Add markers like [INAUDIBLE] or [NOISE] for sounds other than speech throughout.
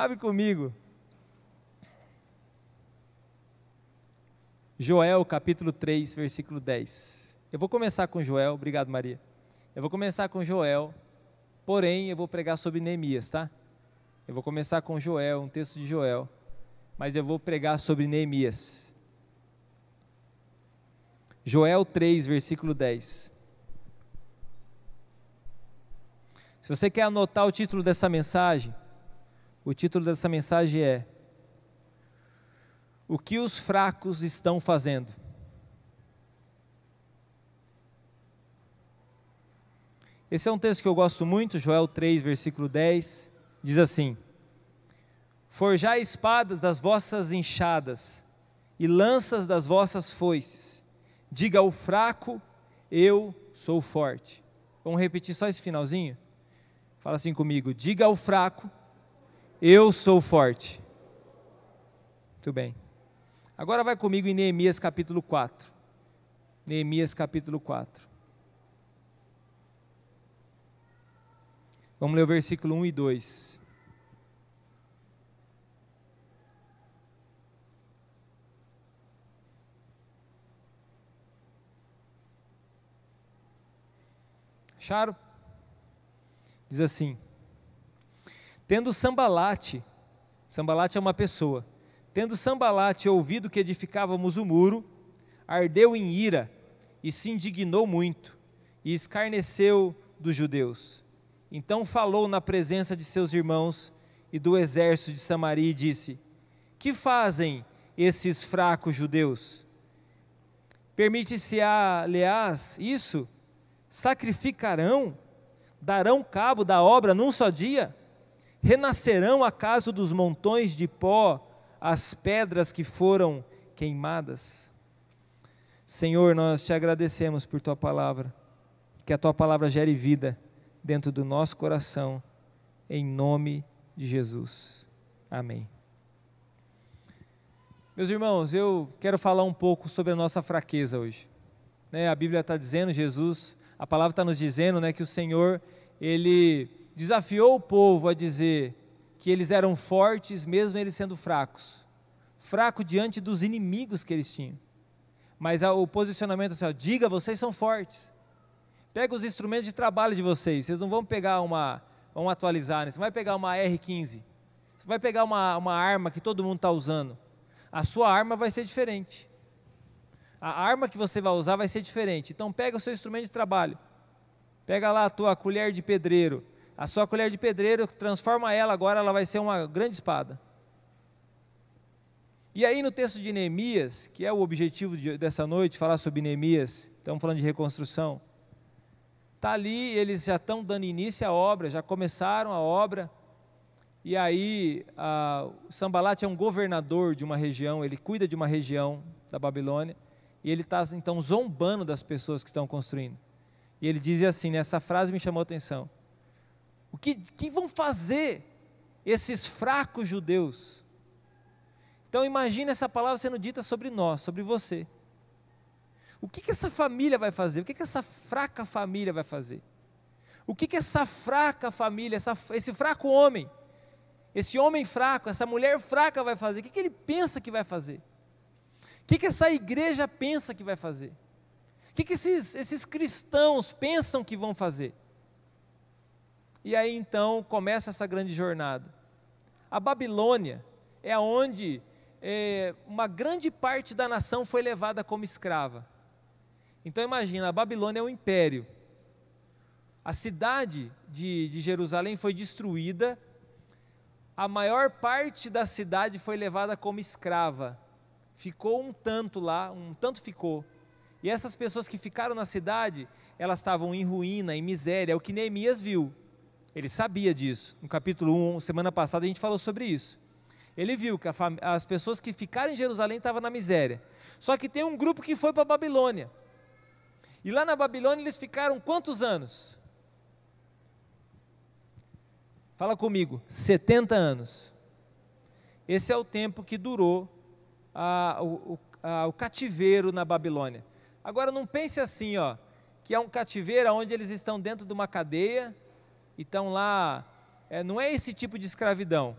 Abre comigo. Joel capítulo 3, versículo 10. Eu vou começar com Joel, obrigado Maria. Eu vou começar com Joel, porém eu vou pregar sobre Neemias, tá? Eu vou começar com Joel, um texto de Joel, mas eu vou pregar sobre Neemias. Joel 3, versículo 10. Se você quer anotar o título dessa mensagem, o título dessa mensagem é O que os fracos estão fazendo? Esse é um texto que eu gosto muito, Joel 3, versículo 10, diz assim: Forjai espadas das vossas enxadas e lanças das vossas foices. Diga ao fraco, eu sou forte. Vamos repetir só esse finalzinho? Fala assim comigo: diga ao fraco, eu sou forte. Muito bem. Agora vai comigo em Neemias capítulo 4. Neemias capítulo 4. Vamos ler o versículo 1 e 2. Acharam? Diz assim: Tendo Sambalate, Sambalate é uma pessoa, tendo Sambalate ouvido que edificávamos o muro, ardeu em ira e se indignou muito e escarneceu dos judeus. Então falou na presença de seus irmãos e do exército de Samaria e disse: Que fazem esses fracos judeus? Permite-se a leás isso? Sacrificarão? Darão cabo da obra num só dia? Renascerão acaso dos montões de pó as pedras que foram queimadas? Senhor, nós te agradecemos por tua palavra, que a tua palavra gere vida dentro do nosso coração, em nome de Jesus. Amém. Meus irmãos, eu quero falar um pouco sobre a nossa fraqueza hoje. Né, a Bíblia está dizendo, Jesus, a palavra está nos dizendo né, que o Senhor, Ele desafiou o povo a dizer que eles eram fortes, mesmo eles sendo fracos. Fraco diante dos inimigos que eles tinham. Mas o posicionamento assim, ó, diga, vocês são fortes. Pega os instrumentos de trabalho de vocês. Vocês não vão pegar uma, vamos atualizar, né? você vai pegar uma R15. Você vai pegar uma, uma arma que todo mundo está usando. A sua arma vai ser diferente. A arma que você vai usar vai ser diferente. Então pega o seu instrumento de trabalho. Pega lá a tua colher de pedreiro. A sua colher de pedreiro, transforma ela agora, ela vai ser uma grande espada. E aí no texto de Neemias, que é o objetivo de, dessa noite, falar sobre Neemias, estamos falando de reconstrução. Está ali, eles já estão dando início à obra, já começaram a obra. E aí, a, Sambalat é um governador de uma região, ele cuida de uma região da Babilônia. E ele está, então, zombando das pessoas que estão construindo. E ele diz assim: essa frase me chamou a atenção. O que, que vão fazer esses fracos judeus? Então, imagine essa palavra sendo dita sobre nós, sobre você. O que, que essa família vai fazer? O que, que essa fraca família vai fazer? O que, que essa fraca família, essa, esse fraco homem, esse homem fraco, essa mulher fraca vai fazer? O que, que ele pensa que vai fazer? O que, que essa igreja pensa que vai fazer? O que, que esses, esses cristãos pensam que vão fazer? E aí então começa essa grande jornada. A Babilônia é onde é, uma grande parte da nação foi levada como escrava. Então imagina, a Babilônia é um império. A cidade de, de Jerusalém foi destruída, a maior parte da cidade foi levada como escrava. Ficou um tanto lá, um tanto ficou. E essas pessoas que ficaram na cidade, elas estavam em ruína, em miséria, é o que Neemias viu. Ele sabia disso. No capítulo 1, semana passada, a gente falou sobre isso. Ele viu que as pessoas que ficaram em Jerusalém estavam na miséria. Só que tem um grupo que foi para a Babilônia. E lá na Babilônia eles ficaram quantos anos? Fala comigo, 70 anos. Esse é o tempo que durou a, o, a, o cativeiro na Babilônia. Agora não pense assim, ó, que é um cativeiro onde eles estão dentro de uma cadeia e estão lá. É, não é esse tipo de escravidão.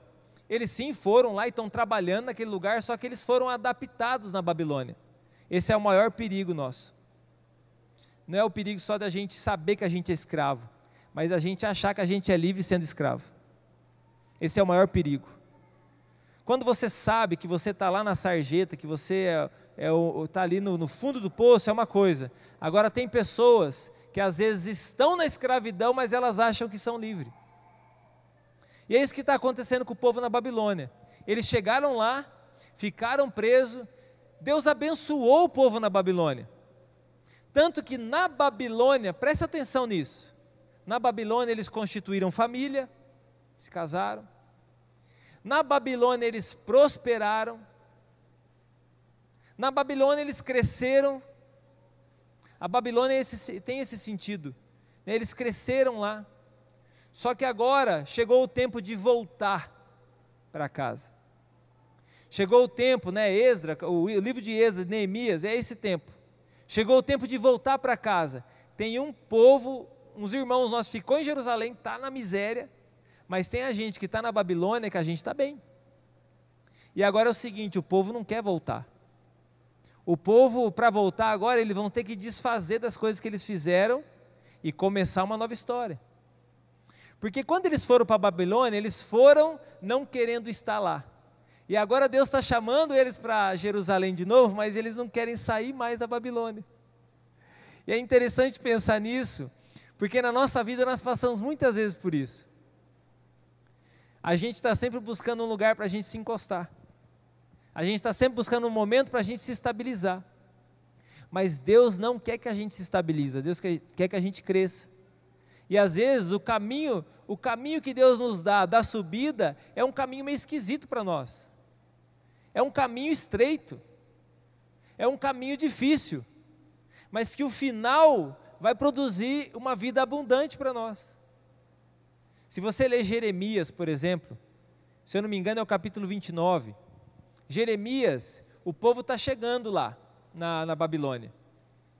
eles sim foram lá e estão trabalhando naquele lugar, só que eles foram adaptados na Babilônia. Esse é o maior perigo nosso. Não é o perigo só da gente saber que a gente é escravo, mas a gente achar que a gente é livre sendo escravo. Esse é o maior perigo. Quando você sabe que você está lá na sarjeta, que você está é, é, tá ali no, no fundo do poço, é uma coisa. Agora, tem pessoas que às vezes estão na escravidão, mas elas acham que são livres. E é isso que está acontecendo com o povo na Babilônia. Eles chegaram lá, ficaram presos, Deus abençoou o povo na Babilônia. Tanto que na Babilônia, preste atenção nisso, na Babilônia eles constituíram família, se casaram. Na Babilônia eles prosperaram. Na Babilônia eles cresceram. A Babilônia esse, tem esse sentido. Né? Eles cresceram lá. Só que agora chegou o tempo de voltar para casa. Chegou o tempo, né, Esdra, o livro de Esdra, Neemias, é esse tempo. Chegou o tempo de voltar para casa. Tem um povo, uns irmãos nossos ficou em Jerusalém, está na miséria, mas tem a gente que está na Babilônia que a gente está bem. E agora é o seguinte: o povo não quer voltar. O povo, para voltar agora, eles vão ter que desfazer das coisas que eles fizeram e começar uma nova história. Porque quando eles foram para a Babilônia, eles foram não querendo estar lá. E agora Deus está chamando eles para Jerusalém de novo, mas eles não querem sair mais da Babilônia. E é interessante pensar nisso, porque na nossa vida nós passamos muitas vezes por isso. A gente está sempre buscando um lugar para a gente se encostar. A gente está sempre buscando um momento para a gente se estabilizar. Mas Deus não quer que a gente se estabilize, Deus quer, que a gente cresça. E às vezes o caminho, o caminho que Deus nos dá da subida é um caminho meio esquisito para nós. É um caminho estreito. É um caminho difícil. Mas que o final vai produzir uma vida abundante para nós. Se você ler Jeremias, por exemplo, se eu não me engano é o capítulo 29. Jeremias, o povo está chegando lá na, na Babilônia.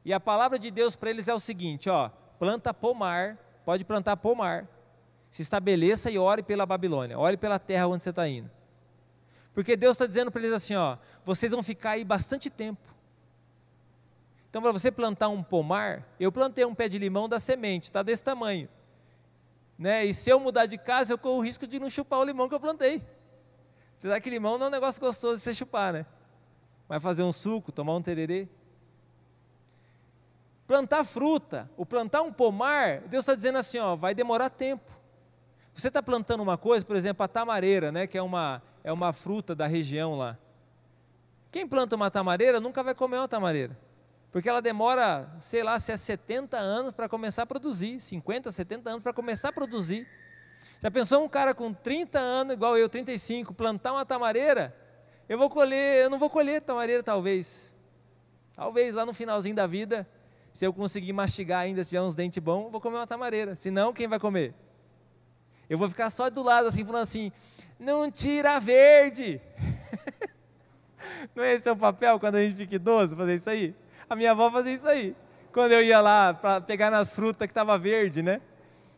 E a palavra de Deus para eles é o seguinte: ó, planta pomar pode plantar pomar. Se estabeleça e ore pela Babilônia, ore pela terra onde você está indo. Porque Deus está dizendo para eles assim: ó, vocês vão ficar aí bastante tempo. Então, para você plantar um pomar, eu plantei um pé de limão da semente, está desse tamanho. Né? E se eu mudar de casa, eu corro o risco de não chupar o limão que eu plantei. Apesar que limão não é um negócio gostoso de você chupar, né? Vai fazer um suco, tomar um tererê. Plantar fruta, o plantar um pomar, Deus está dizendo assim, ó, vai demorar tempo. Você está plantando uma coisa, por exemplo, a tamareira, né, que é uma, é uma fruta da região lá. Quem planta uma tamareira nunca vai comer uma tamareira. Porque ela demora, sei lá, se é 70 anos para começar a produzir, 50, 70 anos para começar a produzir. Já pensou um cara com 30 anos, igual eu, 35, plantar uma tamareira? Eu vou colher, eu não vou colher tamareira talvez. Talvez lá no finalzinho da vida se eu conseguir mastigar ainda, se tiver uns dentes bons, vou comer uma tamareira. Se não, quem vai comer? Eu vou ficar só do lado assim, falando assim: não tira verde. [LAUGHS] não é esse o papel quando a gente fica idoso, fazer isso aí? A minha avó fazia isso aí. Quando eu ia lá para pegar nas frutas que estava verde, né?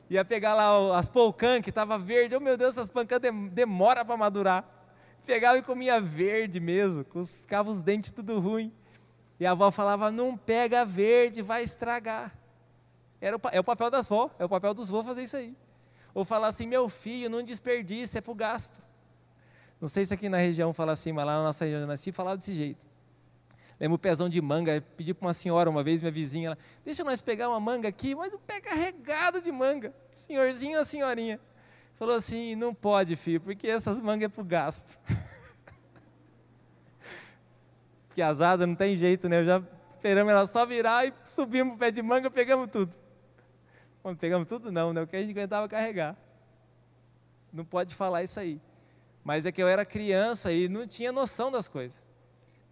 Ia pegar lá as polcã que estava verde. Oh meu Deus, essas pancãs demora para madurar. Pegava e comia verde mesmo, ficava os dentes tudo ruim. E a avó falava: não pega verde, vai estragar. Era o, é o papel das vó, é o papel dos vó fazer isso aí. Ou falar assim: meu filho, não desperdice, é para o gasto. Não sei se aqui na região fala assim, mas lá na nossa região nasci falava desse jeito. Lembro o pezão de manga, pedi para uma senhora uma vez, minha vizinha, ela, deixa nós pegar uma manga aqui, mas o pé carregado de manga. Senhorzinho ou senhorinha? Falou assim: não pode, filho, porque essas mangas é para o gasto. [LAUGHS] que azada, não tem jeito, né? Eu já esperamos ela só virar e subimos o pé de manga, pegamos tudo. Bom, pegamos tudo não, né? O que a gente aguentava carregar. Não pode falar isso aí. Mas é que eu era criança e não tinha noção das coisas.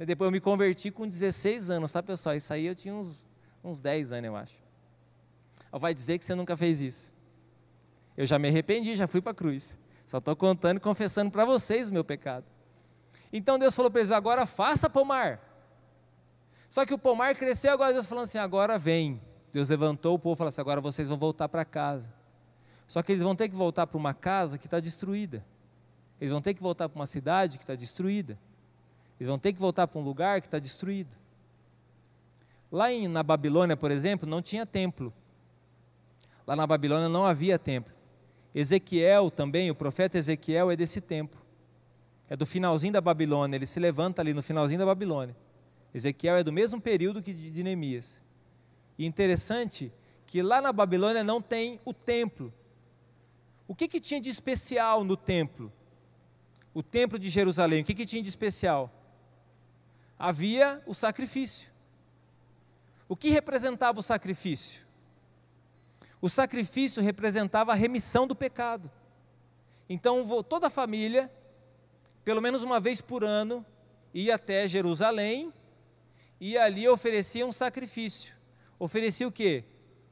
Depois eu me converti com 16 anos, sabe pessoal? Isso aí eu tinha uns, uns 10 anos, eu acho. Vai dizer que você nunca fez isso. Eu já me arrependi, já fui para a cruz. Só estou contando e confessando para vocês o meu pecado. Então Deus falou para eles: agora faça pomar. Só que o pomar cresceu, agora Deus falou assim: agora vem. Deus levantou o povo e falou assim: agora vocês vão voltar para casa. Só que eles vão ter que voltar para uma casa que está destruída. Eles vão ter que voltar para uma cidade que está destruída. Eles vão ter que voltar para um lugar que está destruído. Lá em, na Babilônia, por exemplo, não tinha templo. Lá na Babilônia não havia templo. Ezequiel também, o profeta Ezequiel é desse tempo. É do finalzinho da Babilônia, ele se levanta ali no finalzinho da Babilônia. Ezequiel é do mesmo período que de Neemias. E interessante que lá na Babilônia não tem o templo. O que, que tinha de especial no templo? O templo de Jerusalém, o que, que tinha de especial? Havia o sacrifício. O que representava o sacrifício? O sacrifício representava a remissão do pecado. Então toda a família, pelo menos uma vez por ano, ia até Jerusalém e ali oferecia um sacrifício. Oferecia o quê?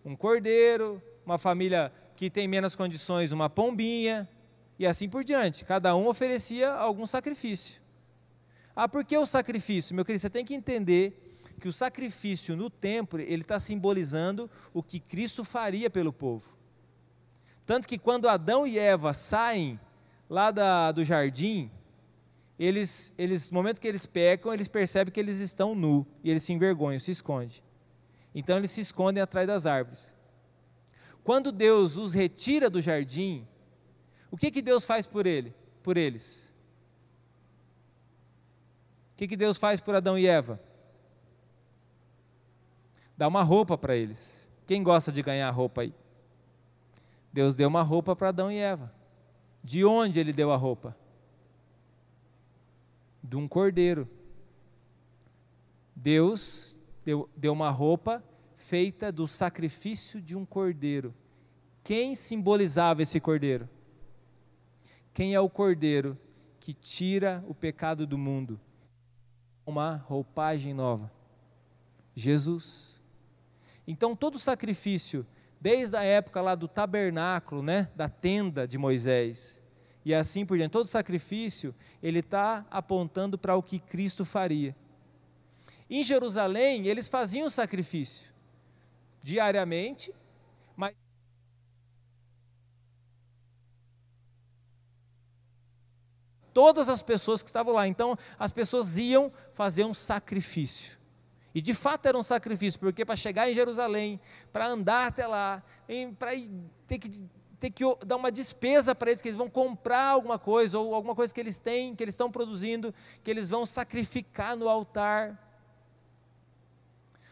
Um cordeiro, uma família que tem menos condições, uma pombinha, e assim por diante. Cada um oferecia algum sacrifício. Ah, por que o sacrifício? Meu querido, você tem que entender que o sacrifício no templo, ele está simbolizando o que Cristo faria pelo povo. Tanto que quando Adão e Eva saem lá da, do jardim, eles, eles, no momento que eles pecam, eles percebem que eles estão nu e eles se envergonham, se escondem. Então eles se escondem atrás das árvores. Quando Deus os retira do jardim, o que, que Deus faz por ele, por eles? Que, que Deus faz por Adão e Eva? dá uma roupa para eles. Quem gosta de ganhar roupa aí? Deus deu uma roupa para Adão e Eva. De onde ele deu a roupa? De um cordeiro. Deus deu, deu uma roupa feita do sacrifício de um cordeiro. Quem simbolizava esse cordeiro? Quem é o cordeiro que tira o pecado do mundo? Uma roupagem nova. Jesus. Então, todo sacrifício, desde a época lá do tabernáculo, né, da tenda de Moisés, e assim por diante, todo sacrifício, ele está apontando para o que Cristo faria. Em Jerusalém, eles faziam sacrifício diariamente, mas todas as pessoas que estavam lá. Então, as pessoas iam fazer um sacrifício. E de fato era um sacrifício, porque para chegar em Jerusalém, para andar até lá, para ter que, ter que dar uma despesa para eles, que eles vão comprar alguma coisa, ou alguma coisa que eles têm, que eles estão produzindo, que eles vão sacrificar no altar.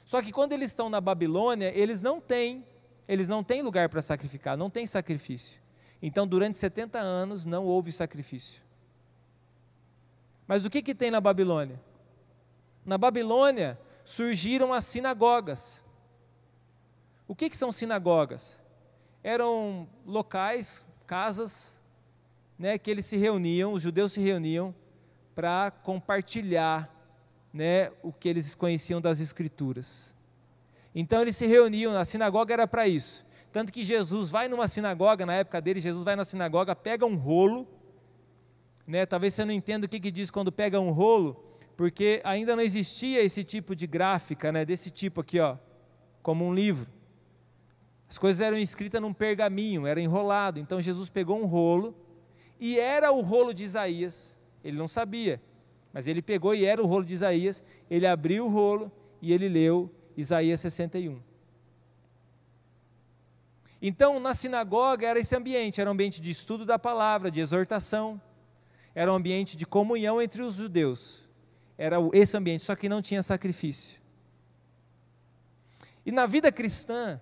Só que quando eles estão na Babilônia, eles não têm, eles não têm lugar para sacrificar, não tem sacrifício. Então, durante 70 anos não houve sacrifício. Mas o que, que tem na Babilônia? Na Babilônia, surgiram as sinagogas. O que, que são sinagogas? Eram locais, casas, né, que eles se reuniam, os judeus se reuniam para compartilhar né, o que eles conheciam das Escrituras. Então eles se reuniam, a sinagoga era para isso. Tanto que Jesus vai numa sinagoga, na época dele, Jesus vai na sinagoga, pega um rolo, né, talvez você não entenda o que, que diz quando pega um rolo, porque ainda não existia esse tipo de gráfica, né, desse tipo aqui, ó, como um livro. As coisas eram escritas num pergaminho, era enrolado. Então Jesus pegou um rolo e era o rolo de Isaías. Ele não sabia, mas ele pegou e era o rolo de Isaías. Ele abriu o rolo e ele leu Isaías 61. Então, na sinagoga era esse ambiente, era um ambiente de estudo da palavra, de exortação, era um ambiente de comunhão entre os judeus era esse ambiente, só que não tinha sacrifício. E na vida cristã,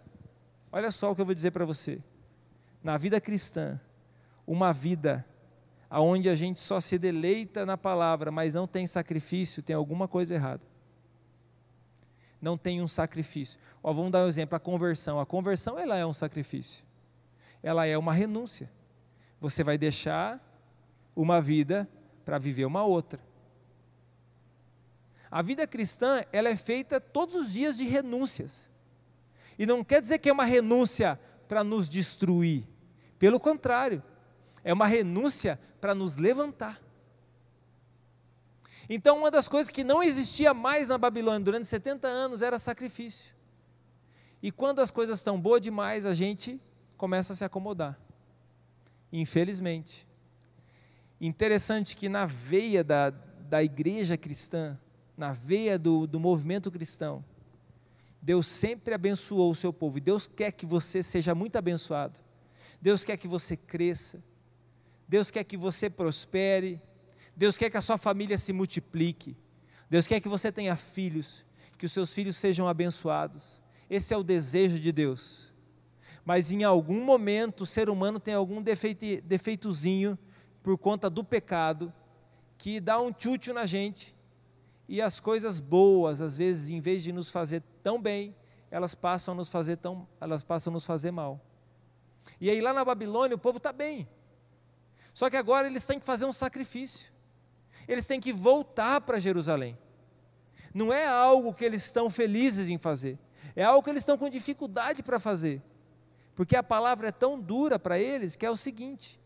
olha só o que eu vou dizer para você. Na vida cristã, uma vida aonde a gente só se deleita na palavra, mas não tem sacrifício, tem alguma coisa errada. Não tem um sacrifício. Ó, vamos dar um exemplo, a conversão. A conversão ela é um sacrifício. Ela é uma renúncia. Você vai deixar uma vida para viver uma outra. A vida cristã, ela é feita todos os dias de renúncias. E não quer dizer que é uma renúncia para nos destruir. Pelo contrário, é uma renúncia para nos levantar. Então, uma das coisas que não existia mais na Babilônia durante 70 anos era sacrifício. E quando as coisas estão boas demais, a gente começa a se acomodar. Infelizmente. Interessante que na veia da, da igreja cristã, na veia do, do movimento cristão, Deus sempre abençoou o seu povo e Deus quer que você seja muito abençoado. Deus quer que você cresça. Deus quer que você prospere. Deus quer que a sua família se multiplique. Deus quer que você tenha filhos, que os seus filhos sejam abençoados. Esse é o desejo de Deus. Mas em algum momento o ser humano tem algum defeito, defeitozinho por conta do pecado que dá um tchutchu na gente e as coisas boas, às vezes, em vez de nos fazer tão bem, elas passam a nos fazer tão, elas passam a nos fazer mal. E aí lá na Babilônia o povo está bem. Só que agora eles têm que fazer um sacrifício. Eles têm que voltar para Jerusalém. Não é algo que eles estão felizes em fazer. É algo que eles estão com dificuldade para fazer. Porque a palavra é tão dura para eles que é o seguinte: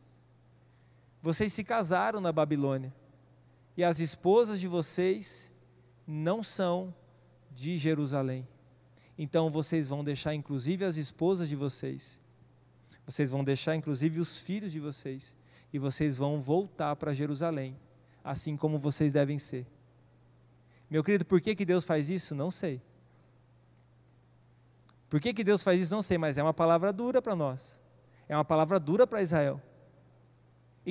vocês se casaram na Babilônia e as esposas de vocês não são de Jerusalém. Então vocês vão deixar inclusive as esposas de vocês. Vocês vão deixar inclusive os filhos de vocês e vocês vão voltar para Jerusalém, assim como vocês devem ser. Meu querido, por que, que Deus faz isso? Não sei. Por que, que Deus faz isso? Não sei, mas é uma palavra dura para nós. É uma palavra dura para Israel.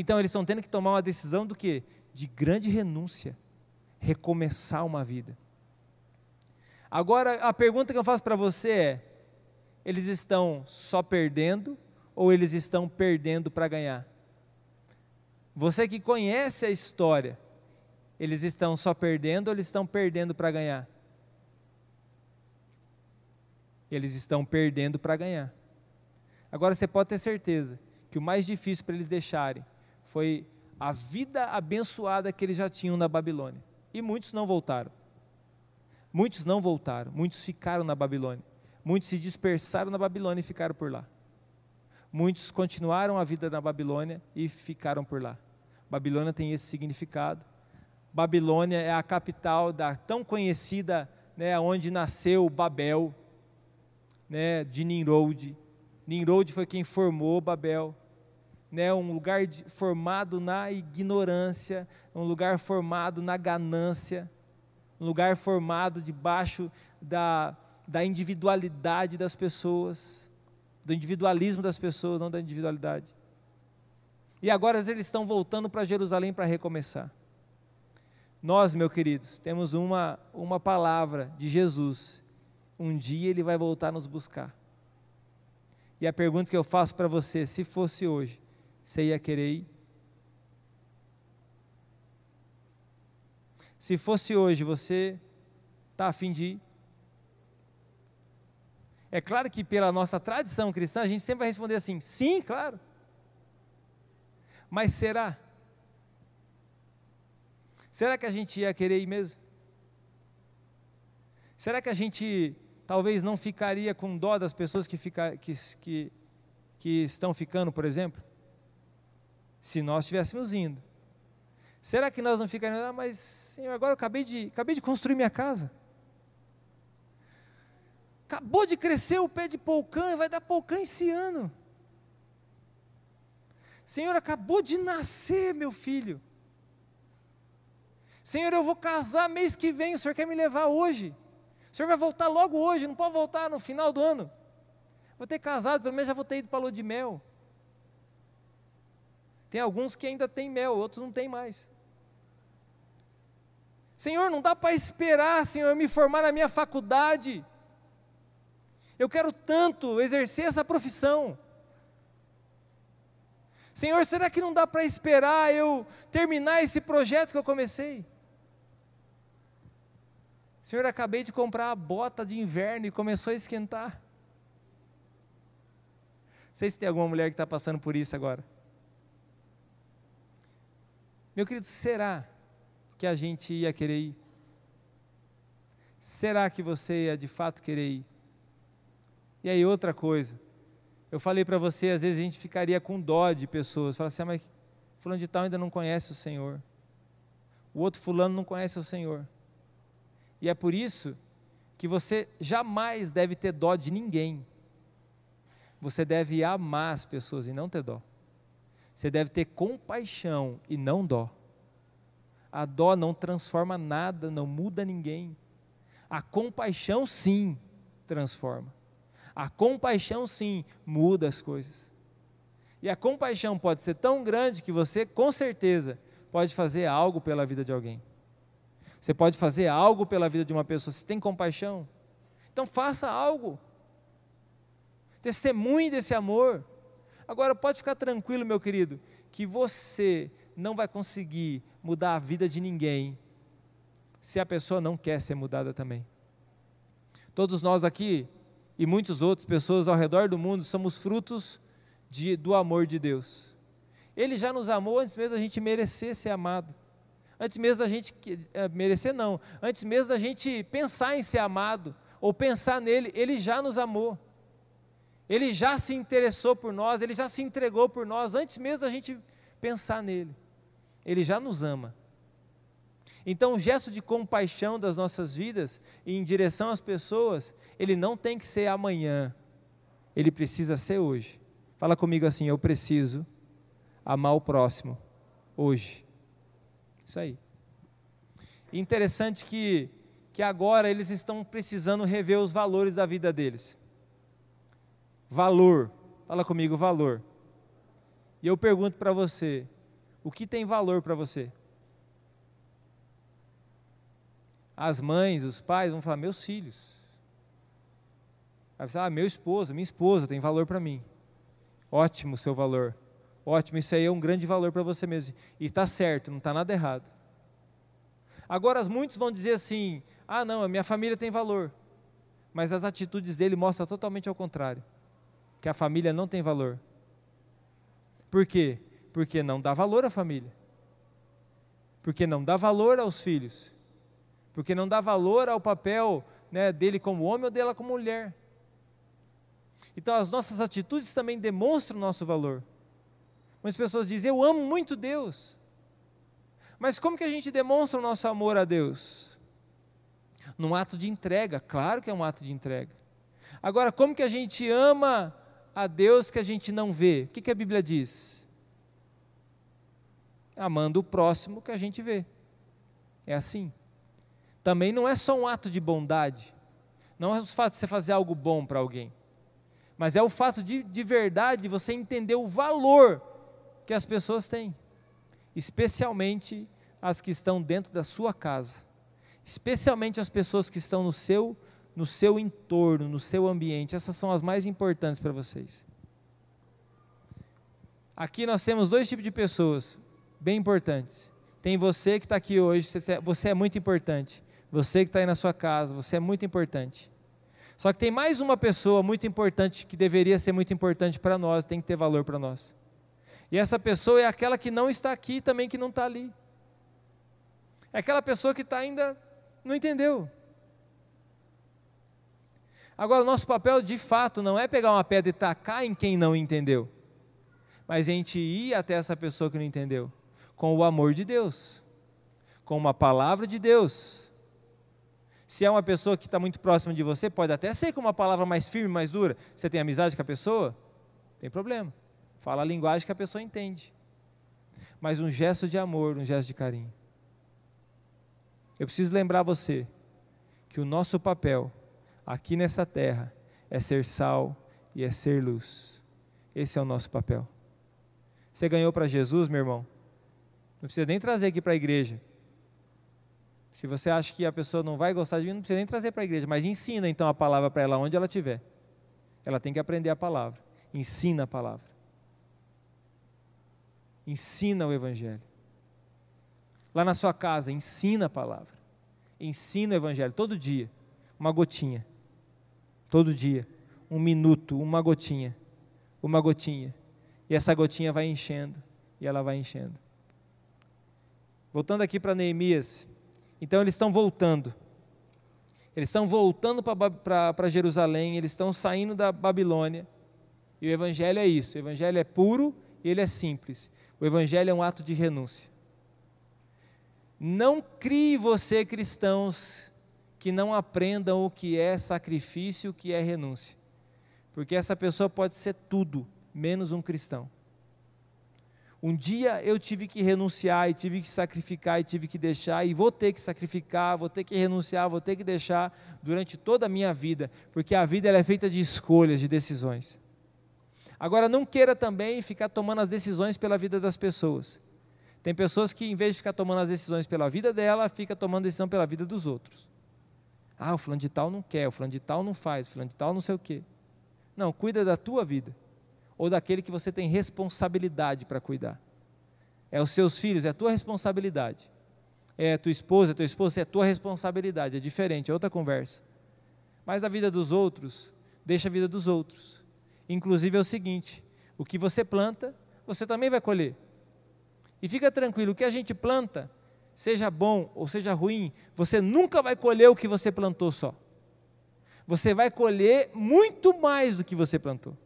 Então eles estão tendo que tomar uma decisão do que? De grande renúncia. Recomeçar uma vida. Agora, a pergunta que eu faço para você é: eles estão só perdendo ou eles estão perdendo para ganhar? Você que conhece a história, eles estão só perdendo ou eles estão perdendo para ganhar? Eles estão perdendo para ganhar. Agora você pode ter certeza que o mais difícil para eles deixarem foi a vida abençoada que eles já tinham na Babilônia. E muitos não voltaram. Muitos não voltaram, muitos ficaram na Babilônia. Muitos se dispersaram na Babilônia e ficaram por lá. Muitos continuaram a vida na Babilônia e ficaram por lá. Babilônia tem esse significado. Babilônia é a capital da tão conhecida, né, onde nasceu Babel, né, de Nimrod. Nimrod foi quem formou Babel. Né, um lugar de, formado na ignorância, um lugar formado na ganância, um lugar formado debaixo da, da individualidade das pessoas, do individualismo das pessoas, não da individualidade. E agora eles estão voltando para Jerusalém para recomeçar. Nós, meus queridos, temos uma, uma palavra de Jesus um dia ele vai voltar nos buscar. E a pergunta que eu faço para você, se fosse hoje, você ia querer ir? Se fosse hoje, você está afim de ir? É claro que pela nossa tradição cristã, a gente sempre vai responder assim: sim, claro. Mas será? Será que a gente ia querer ir mesmo? Será que a gente talvez não ficaria com dó das pessoas que, fica, que, que, que estão ficando, por exemplo? Se nós estivéssemos indo. Será que nós não ficaríamos, ah, mas Senhor, agora eu acabei de, acabei de construir minha casa. Acabou de crescer o pé de polcã, vai dar polcã esse ano. Senhor, acabou de nascer meu filho. Senhor, eu vou casar mês que vem, o Senhor quer me levar hoje. O senhor vai voltar logo hoje, não pode voltar no final do ano. Vou ter casado, pelo menos já vou ter ido para a lua de mel. Tem alguns que ainda têm mel, outros não têm mais. Senhor, não dá para esperar, Senhor, me formar na minha faculdade. Eu quero tanto exercer essa profissão. Senhor, será que não dá para esperar eu terminar esse projeto que eu comecei? Senhor, acabei de comprar a bota de inverno e começou a esquentar. Não sei se tem alguma mulher que está passando por isso agora. Meu querido, será que a gente ia querer ir? Será que você ia de fato querer ir? E aí, outra coisa. Eu falei para você, às vezes a gente ficaria com dó de pessoas. Fala assim, ah, mas fulano de tal ainda não conhece o Senhor. O outro fulano não conhece o Senhor. E é por isso que você jamais deve ter dó de ninguém. Você deve amar as pessoas e não ter dó. Você deve ter compaixão e não dó. A dó não transforma nada, não muda ninguém. A compaixão, sim, transforma. A compaixão, sim, muda as coisas. E a compaixão pode ser tão grande que você, com certeza, pode fazer algo pela vida de alguém. Você pode fazer algo pela vida de uma pessoa. Você tem compaixão? Então faça algo. Testemunhe desse amor. Agora, pode ficar tranquilo, meu querido, que você não vai conseguir mudar a vida de ninguém se a pessoa não quer ser mudada também. Todos nós aqui e muitas outras pessoas ao redor do mundo somos frutos de, do amor de Deus. Ele já nos amou antes mesmo da gente merecer ser amado. Antes mesmo da gente é, merecer, não. Antes mesmo da gente pensar em ser amado ou pensar nele, ele já nos amou. Ele já se interessou por nós, ele já se entregou por nós antes mesmo da gente pensar nele. Ele já nos ama. Então, o gesto de compaixão das nossas vidas em direção às pessoas, ele não tem que ser amanhã, ele precisa ser hoje. Fala comigo assim: eu preciso amar o próximo hoje. Isso aí. Interessante que, que agora eles estão precisando rever os valores da vida deles. Valor. Fala comigo, valor. E eu pergunto para você: o que tem valor para você? As mães, os pais vão falar: meus filhos. Vai falar: ah, meu esposo, minha esposa tem valor para mim. Ótimo o seu valor. Ótimo, isso aí é um grande valor para você mesmo. E está certo, não está nada errado. Agora, muitos vão dizer assim: ah, não, a minha família tem valor. Mas as atitudes dele mostram totalmente ao contrário que a família não tem valor. Por quê? Porque não dá valor à família. Porque não dá valor aos filhos. Porque não dá valor ao papel né, dele como homem ou dela como mulher. Então as nossas atitudes também demonstram o nosso valor. Muitas pessoas dizem, eu amo muito Deus. Mas como que a gente demonstra o nosso amor a Deus? Num ato de entrega, claro que é um ato de entrega. Agora, como que a gente ama a Deus que a gente não vê? O que, que a Bíblia diz? Amando o próximo que a gente vê. É assim. Também não é só um ato de bondade. Não é o fato de você fazer algo bom para alguém mas é o fato de, de verdade você entender o valor que as pessoas têm, especialmente as que estão dentro da sua casa, especialmente as pessoas que estão no seu, no seu entorno, no seu ambiente, essas são as mais importantes para vocês. Aqui nós temos dois tipos de pessoas bem importantes. Tem você que está aqui hoje, você é muito importante. Você que está aí na sua casa, você é muito importante. Só que tem mais uma pessoa muito importante que deveria ser muito importante para nós, tem que ter valor para nós. E essa pessoa é aquela que não está aqui também que não está ali. É aquela pessoa que está ainda não entendeu. Agora, nosso papel de fato não é pegar uma pedra e tacar em quem não entendeu, mas a gente ir até essa pessoa que não entendeu, com o amor de Deus, com uma palavra de Deus se é uma pessoa que está muito próxima de você, pode até ser com uma palavra mais firme, mais dura. Você tem amizade com a pessoa? Tem problema. Fala a linguagem que a pessoa entende. Mas um gesto de amor, um gesto de carinho. Eu preciso lembrar você que o nosso papel aqui nessa terra é ser sal e é ser luz. Esse é o nosso papel. Você ganhou para Jesus, meu irmão? Não precisa nem trazer aqui para a igreja. Se você acha que a pessoa não vai gostar de mim, não precisa nem trazer para a igreja, mas ensina então a palavra para ela onde ela estiver. Ela tem que aprender a palavra. Ensina a palavra. Ensina o evangelho. Lá na sua casa, ensina a palavra. Ensina o evangelho todo dia, uma gotinha. Todo dia, um minuto, uma gotinha. Uma gotinha. E essa gotinha vai enchendo, e ela vai enchendo. Voltando aqui para Neemias, então eles estão voltando. Eles estão voltando para Jerusalém, eles estão saindo da Babilônia. E o Evangelho é isso: o Evangelho é puro e ele é simples. O Evangelho é um ato de renúncia. Não crie você, cristãos, que não aprendam o que é sacrifício, o que é renúncia. Porque essa pessoa pode ser tudo, menos um cristão. Um dia eu tive que renunciar e tive que sacrificar e tive que deixar e vou ter que sacrificar, vou ter que renunciar, vou ter que deixar durante toda a minha vida, porque a vida é feita de escolhas, de decisões. Agora não queira também ficar tomando as decisões pela vida das pessoas. Tem pessoas que em vez de ficar tomando as decisões pela vida dela, fica tomando decisão pela vida dos outros. Ah, o fulano de tal não quer, o fulano de tal não faz, o fulano de tal não sei o quê. Não, cuida da tua vida ou daquele que você tem responsabilidade para cuidar. É os seus filhos, é a tua responsabilidade. É a tua esposa, é a tua esposa, é a tua responsabilidade. É diferente, é outra conversa. Mas a vida dos outros, deixa a vida dos outros. Inclusive é o seguinte: o que você planta, você também vai colher. E fica tranquilo, o que a gente planta, seja bom ou seja ruim, você nunca vai colher o que você plantou só. Você vai colher muito mais do que você plantou.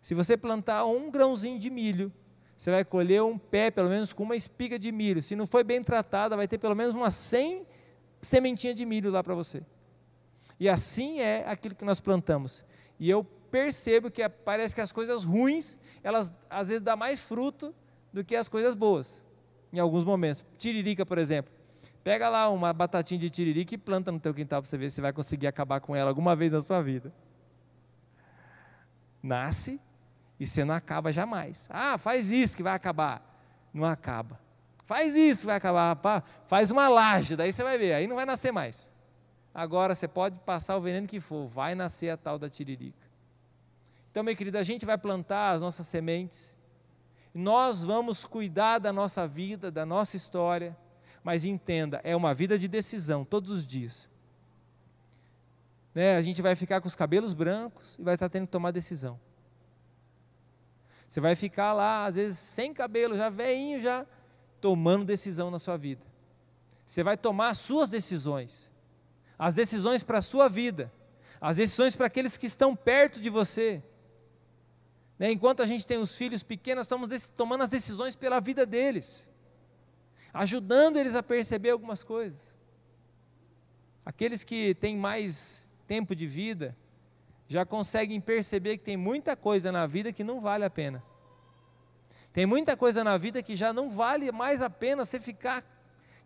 Se você plantar um grãozinho de milho, você vai colher um pé, pelo menos com uma espiga de milho. Se não foi bem tratada, vai ter pelo menos umas 100 sementinhas de milho lá para você. E assim é aquilo que nós plantamos. E eu percebo que parece que as coisas ruins, elas às vezes dão mais fruto do que as coisas boas, em alguns momentos. Tiririca, por exemplo. Pega lá uma batatinha de tiririca e planta no teu quintal para você ver se vai conseguir acabar com ela alguma vez na sua vida. Nasce, e você não acaba jamais. Ah, faz isso que vai acabar. Não acaba. Faz isso que vai acabar. Faz uma laje, daí você vai ver, aí não vai nascer mais. Agora você pode passar o veneno que for, vai nascer a tal da tiririca. Então, meu querido, a gente vai plantar as nossas sementes. Nós vamos cuidar da nossa vida, da nossa história. Mas entenda, é uma vida de decisão todos os dias. Né? A gente vai ficar com os cabelos brancos e vai estar tendo que tomar decisão. Você vai ficar lá, às vezes, sem cabelo, já veinho, já tomando decisão na sua vida. Você vai tomar as suas decisões, as decisões para a sua vida, as decisões para aqueles que estão perto de você. Né? Enquanto a gente tem os filhos pequenos, estamos tomando as decisões pela vida deles, ajudando eles a perceber algumas coisas. Aqueles que têm mais tempo de vida, já conseguem perceber que tem muita coisa na vida que não vale a pena. Tem muita coisa na vida que já não vale mais a pena você ficar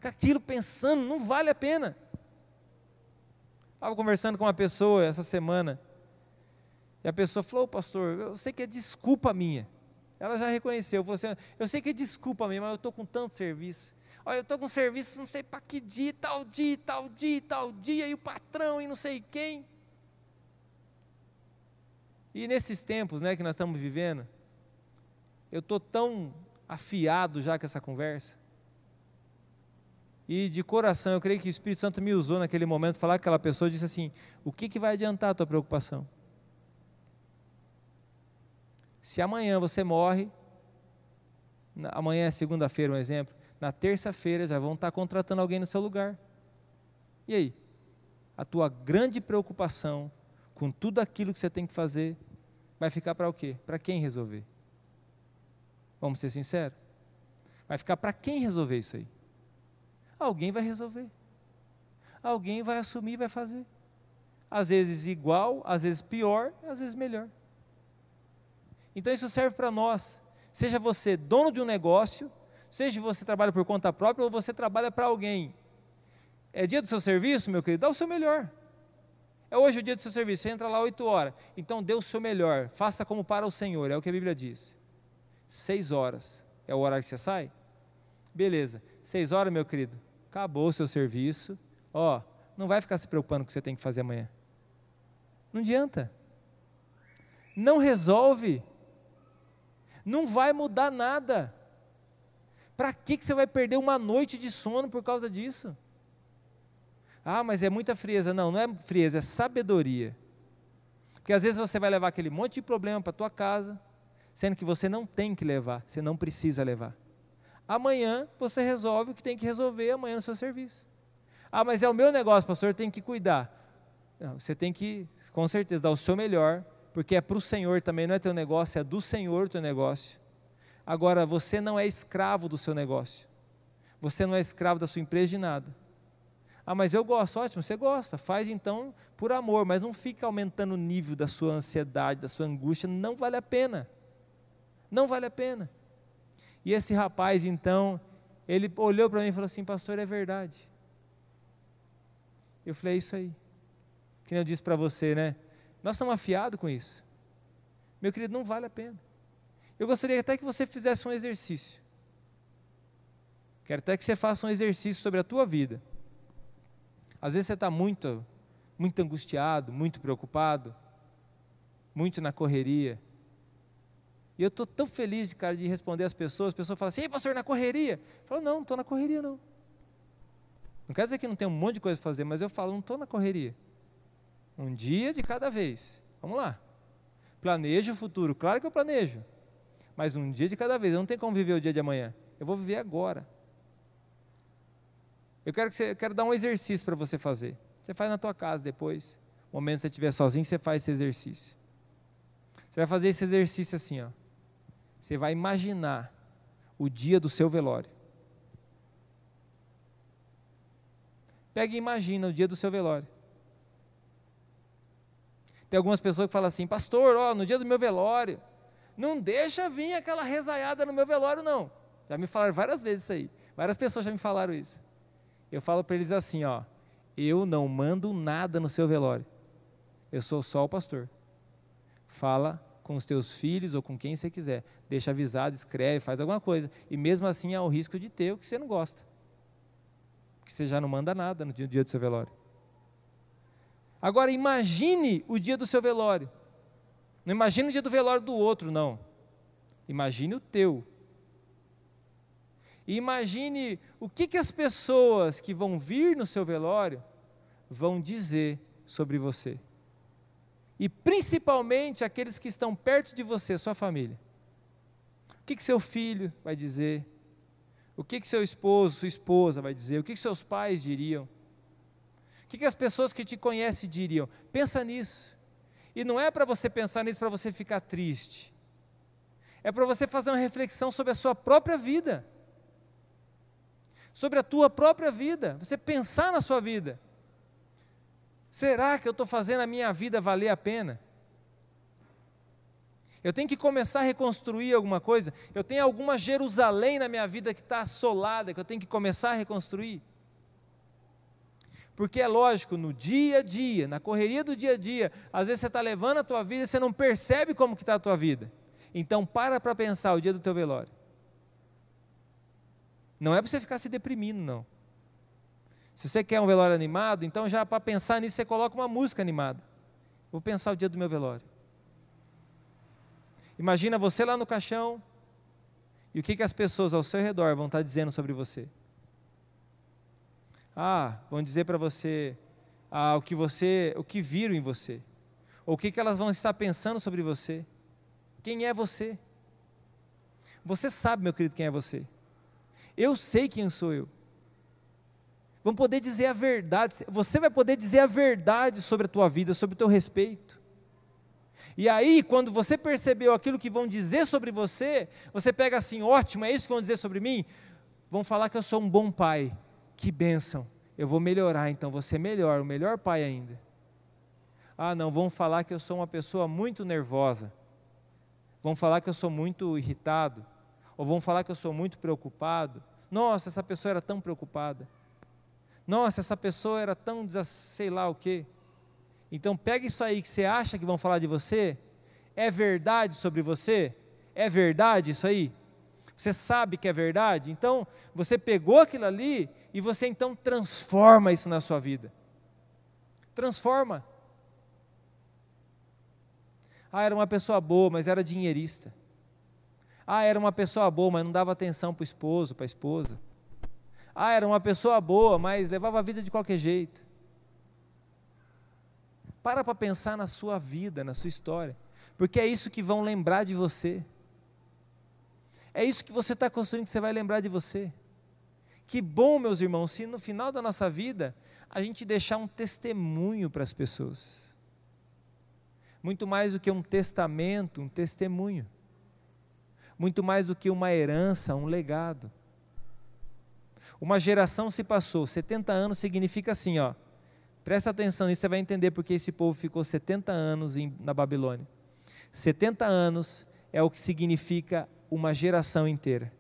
com aquilo pensando, não vale a pena. Estava conversando com uma pessoa essa semana, e a pessoa falou, oh, pastor, eu sei que é desculpa minha. Ela já reconheceu, você, assim, eu sei que é desculpa minha, mas eu estou com tanto serviço. Olha, eu estou com serviço, não sei para que dia, tal dia, tal dia, tal dia, e o patrão, e não sei quem. E nesses tempos né, que nós estamos vivendo, eu estou tão afiado já com essa conversa. E de coração, eu creio que o Espírito Santo me usou naquele momento falar com aquela pessoa disse assim: o que, que vai adiantar a tua preocupação? Se amanhã você morre, amanhã é segunda-feira, um exemplo, na terça-feira já vão estar contratando alguém no seu lugar. E aí? A tua grande preocupação com tudo aquilo que você tem que fazer vai ficar para o quê? Para quem resolver? Vamos ser sinceros? Vai ficar para quem resolver isso aí? Alguém vai resolver. Alguém vai assumir e vai fazer. Às vezes igual, às vezes pior, às vezes melhor. Então isso serve para nós. Seja você dono de um negócio, seja você trabalha por conta própria ou você trabalha para alguém. É dia do seu serviço, meu querido? Dá o seu melhor. É hoje o dia do seu serviço, você entra lá 8 horas. Então dê o seu melhor, faça como para o Senhor, é o que a Bíblia diz. Seis horas é o horário que você sai? Beleza, seis horas, meu querido, acabou o seu serviço. Ó, não vai ficar se preocupando com o que você tem que fazer amanhã. Não adianta. Não resolve. Não vai mudar nada. Para que, que você vai perder uma noite de sono por causa disso? Ah, mas é muita frieza. Não, não é frieza, é sabedoria. Porque às vezes você vai levar aquele monte de problema para a tua casa, sendo que você não tem que levar, você não precisa levar. Amanhã você resolve o que tem que resolver amanhã no seu serviço. Ah, mas é o meu negócio, pastor, tem que cuidar. Não, você tem que, com certeza, dar o seu melhor, porque é para o Senhor também, não é teu negócio, é do Senhor teu negócio. Agora, você não é escravo do seu negócio. Você não é escravo da sua empresa de nada. Ah, mas eu gosto, ótimo, você gosta, faz então por amor, mas não fica aumentando o nível da sua ansiedade, da sua angústia, não vale a pena. Não vale a pena. E esse rapaz, então, ele olhou para mim e falou assim: Pastor, é verdade. Eu falei: É isso aí. Que nem eu disse para você, né? Nós estamos afiados com isso. Meu querido, não vale a pena. Eu gostaria até que você fizesse um exercício. Quero até que você faça um exercício sobre a tua vida. Às vezes você está muito, muito angustiado, muito preocupado, muito na correria. E eu estou tão feliz, cara, de responder às pessoas. As pessoas falam assim, ei, pastor, na correria? Eu falo, não, não estou na correria, não. Não quer dizer que não tem um monte de coisa para fazer, mas eu falo, não estou na correria. Um dia de cada vez. Vamos lá. Planejo o futuro, claro que eu planejo. Mas um dia de cada vez. Eu não tenho como viver o dia de amanhã. Eu vou viver agora. Eu quero, que você, eu quero dar um exercício para você fazer. Você faz na tua casa depois. No momento que você estiver sozinho, você faz esse exercício. Você vai fazer esse exercício assim, ó. Você vai imaginar o dia do seu velório. Pega e imagina o dia do seu velório. Tem algumas pessoas que falam assim, pastor, ó, no dia do meu velório, não deixa vir aquela rezaiada no meu velório, não. Já me falaram várias vezes isso aí. Várias pessoas já me falaram isso. Eu falo para eles assim, ó, eu não mando nada no seu velório. Eu sou só o pastor. Fala com os teus filhos ou com quem você quiser. Deixa avisado, escreve, faz alguma coisa. E mesmo assim há o risco de ter o que você não gosta. Porque você já não manda nada no dia, do seu velório. Agora imagine o dia do seu velório. Não imagine o dia do velório do outro, não. Imagine o teu. E imagine o que, que as pessoas que vão vir no seu velório vão dizer sobre você. E principalmente aqueles que estão perto de você, sua família. O que, que seu filho vai dizer? O que, que seu esposo, sua esposa vai dizer? O que, que seus pais diriam? O que, que as pessoas que te conhecem diriam? Pensa nisso. E não é para você pensar nisso para você ficar triste. É para você fazer uma reflexão sobre a sua própria vida sobre a tua própria vida, você pensar na sua vida. Será que eu estou fazendo a minha vida valer a pena? Eu tenho que começar a reconstruir alguma coisa. Eu tenho alguma Jerusalém na minha vida que está assolada, que eu tenho que começar a reconstruir. Porque é lógico, no dia a dia, na correria do dia a dia, às vezes você está levando a tua vida e você não percebe como que está a tua vida. Então para para pensar o dia do teu velório. Não é para você ficar se deprimindo, não. Se você quer um velório animado, então já para pensar nisso você coloca uma música animada. Vou pensar o dia do meu velório. Imagina você lá no caixão e o que, que as pessoas ao seu redor vão estar dizendo sobre você. Ah, vão dizer para você ah, o que você, o que viram em você, ou o que, que elas vão estar pensando sobre você. Quem é você? Você sabe, meu querido, quem é você. Eu sei quem sou eu. Vão poder dizer a verdade. Você vai poder dizer a verdade sobre a tua vida, sobre o teu respeito. E aí, quando você percebeu aquilo que vão dizer sobre você, você pega assim, ótimo, é isso que vão dizer sobre mim? Vão falar que eu sou um bom pai. Que bênção. Eu vou melhorar, então vou ser melhor, o melhor pai ainda. Ah, não, vão falar que eu sou uma pessoa muito nervosa. Vão falar que eu sou muito irritado. Ou vão falar que eu sou muito preocupado. Nossa, essa pessoa era tão preocupada. Nossa, essa pessoa era tão, sei lá o quê. Então pega isso aí que você acha que vão falar de você. É verdade sobre você? É verdade isso aí? Você sabe que é verdade? Então você pegou aquilo ali e você então transforma isso na sua vida. Transforma. Ah, era uma pessoa boa, mas era dinheirista. Ah, era uma pessoa boa, mas não dava atenção para o esposo, para a esposa. Ah, era uma pessoa boa, mas levava a vida de qualquer jeito. Para para pensar na sua vida, na sua história, porque é isso que vão lembrar de você. É isso que você está construindo que você vai lembrar de você. Que bom, meus irmãos, se no final da nossa vida a gente deixar um testemunho para as pessoas. Muito mais do que um testamento, um testemunho muito mais do que uma herança, um legado. Uma geração se passou, 70 anos significa assim, ó. Presta atenção nisso, você vai entender porque esse povo ficou 70 anos em, na Babilônia. 70 anos é o que significa uma geração inteira.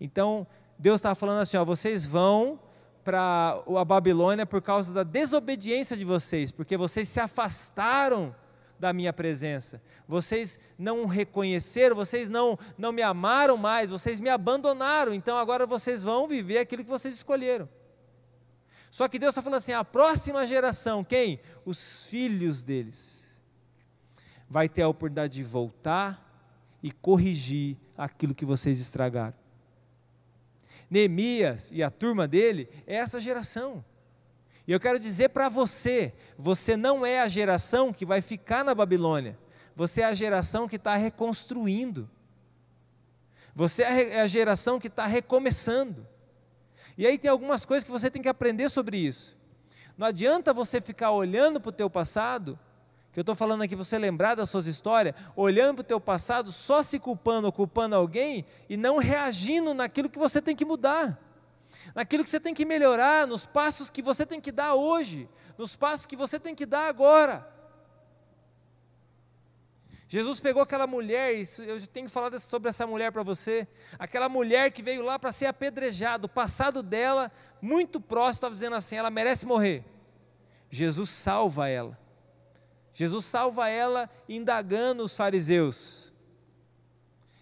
Então, Deus estava falando assim: ó, vocês vão para a Babilônia por causa da desobediência de vocês, porque vocês se afastaram da minha presença. Vocês não reconheceram, vocês não, não me amaram mais, vocês me abandonaram, então agora vocês vão viver aquilo que vocês escolheram. Só que Deus está falando assim: a próxima geração, quem? Os filhos deles, vai ter a oportunidade de voltar e corrigir aquilo que vocês estragaram. Neemias e a turma dele é essa geração. E eu quero dizer para você: você não é a geração que vai ficar na Babilônia, você é a geração que está reconstruindo, você é a geração que está recomeçando. E aí tem algumas coisas que você tem que aprender sobre isso. Não adianta você ficar olhando para o teu passado, que eu estou falando aqui para você lembrar das suas histórias, olhando para o teu passado, só se culpando culpando alguém e não reagindo naquilo que você tem que mudar, naquilo que você tem que melhorar, nos passos que você tem que dar hoje, nos passos que você tem que dar agora. Jesus pegou aquela mulher, eu tenho falado sobre essa mulher para você, aquela mulher que veio lá para ser apedrejada, o passado dela, muito próximo, estava dizendo assim: ela merece morrer. Jesus salva ela. Jesus salva ela indagando os fariseus.